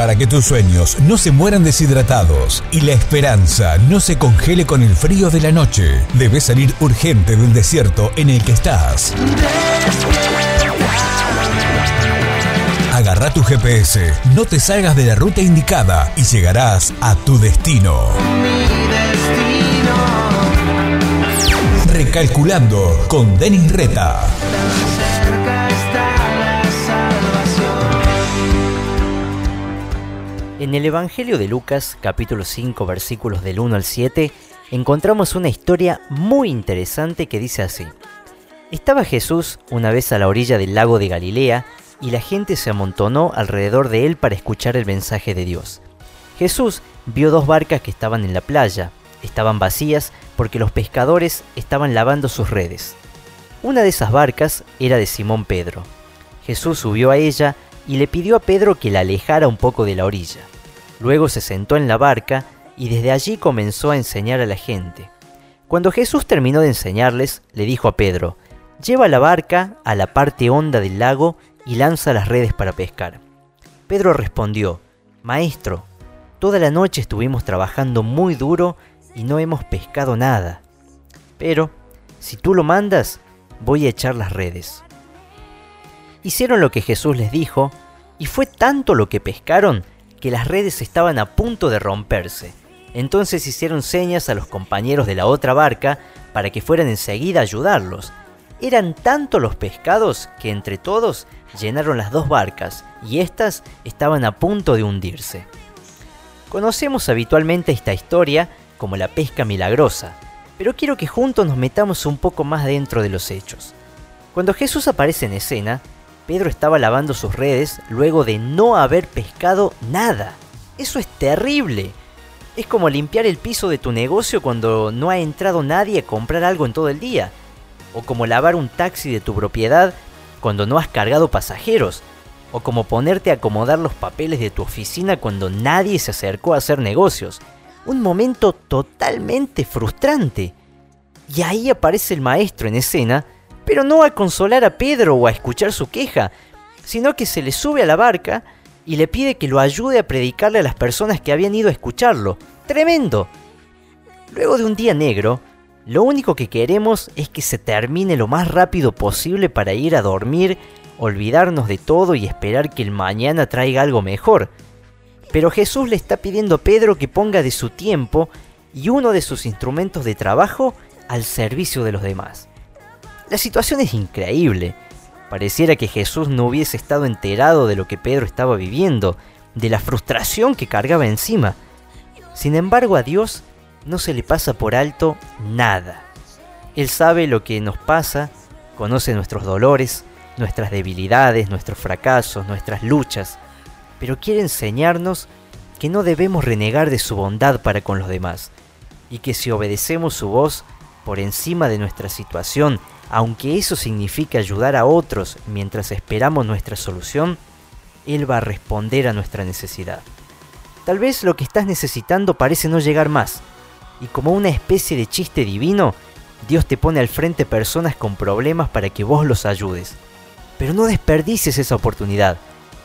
Para que tus sueños no se mueran deshidratados y la esperanza no se congele con el frío de la noche, debes salir urgente del desierto en el que estás. Agarra tu GPS, no te salgas de la ruta indicada y llegarás a tu destino. Recalculando con Denis Reta. En el Evangelio de Lucas, capítulo 5, versículos del 1 al 7, encontramos una historia muy interesante que dice así. Estaba Jesús una vez a la orilla del lago de Galilea y la gente se amontonó alrededor de él para escuchar el mensaje de Dios. Jesús vio dos barcas que estaban en la playa. Estaban vacías porque los pescadores estaban lavando sus redes. Una de esas barcas era de Simón Pedro. Jesús subió a ella y le pidió a Pedro que la alejara un poco de la orilla. Luego se sentó en la barca y desde allí comenzó a enseñar a la gente. Cuando Jesús terminó de enseñarles, le dijo a Pedro, lleva la barca a la parte honda del lago y lanza las redes para pescar. Pedro respondió, Maestro, toda la noche estuvimos trabajando muy duro y no hemos pescado nada. Pero, si tú lo mandas, voy a echar las redes. Hicieron lo que Jesús les dijo, y fue tanto lo que pescaron que las redes estaban a punto de romperse. Entonces hicieron señas a los compañeros de la otra barca para que fueran enseguida a ayudarlos. Eran tanto los pescados que entre todos llenaron las dos barcas y éstas estaban a punto de hundirse. Conocemos habitualmente esta historia como la pesca milagrosa, pero quiero que juntos nos metamos un poco más dentro de los hechos. Cuando Jesús aparece en escena, Pedro estaba lavando sus redes luego de no haber pescado nada. Eso es terrible. Es como limpiar el piso de tu negocio cuando no ha entrado nadie a comprar algo en todo el día. O como lavar un taxi de tu propiedad cuando no has cargado pasajeros. O como ponerte a acomodar los papeles de tu oficina cuando nadie se acercó a hacer negocios. Un momento totalmente frustrante. Y ahí aparece el maestro en escena, pero no a consolar a Pedro o a escuchar su queja, sino que se le sube a la barca y le pide que lo ayude a predicarle a las personas que habían ido a escucharlo. ¡Tremendo! Luego de un día negro, lo único que queremos es que se termine lo más rápido posible para ir a dormir, olvidarnos de todo y esperar que el mañana traiga algo mejor. Pero Jesús le está pidiendo a Pedro que ponga de su tiempo y uno de sus instrumentos de trabajo al servicio de los demás. La situación es increíble. Pareciera que Jesús no hubiese estado enterado de lo que Pedro estaba viviendo, de la frustración que cargaba encima. Sin embargo, a Dios no se le pasa por alto nada. Él sabe lo que nos pasa, conoce nuestros dolores, nuestras debilidades, nuestros fracasos, nuestras luchas, pero quiere enseñarnos que no debemos renegar de su bondad para con los demás, y que si obedecemos su voz por encima de nuestra situación, aunque eso signifique ayudar a otros mientras esperamos nuestra solución, Él va a responder a nuestra necesidad. Tal vez lo que estás necesitando parece no llegar más, y como una especie de chiste divino, Dios te pone al frente personas con problemas para que vos los ayudes. Pero no desperdices esa oportunidad,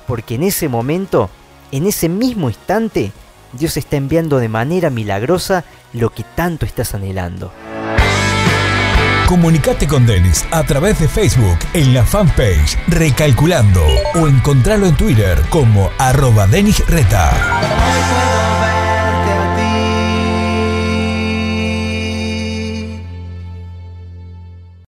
porque en ese momento, en ese mismo instante, Dios está enviando de manera milagrosa lo que tanto estás anhelando. Comunicate con Denis a través de Facebook en la fanpage Recalculando o encontralo en Twitter como arroba Denis Reta.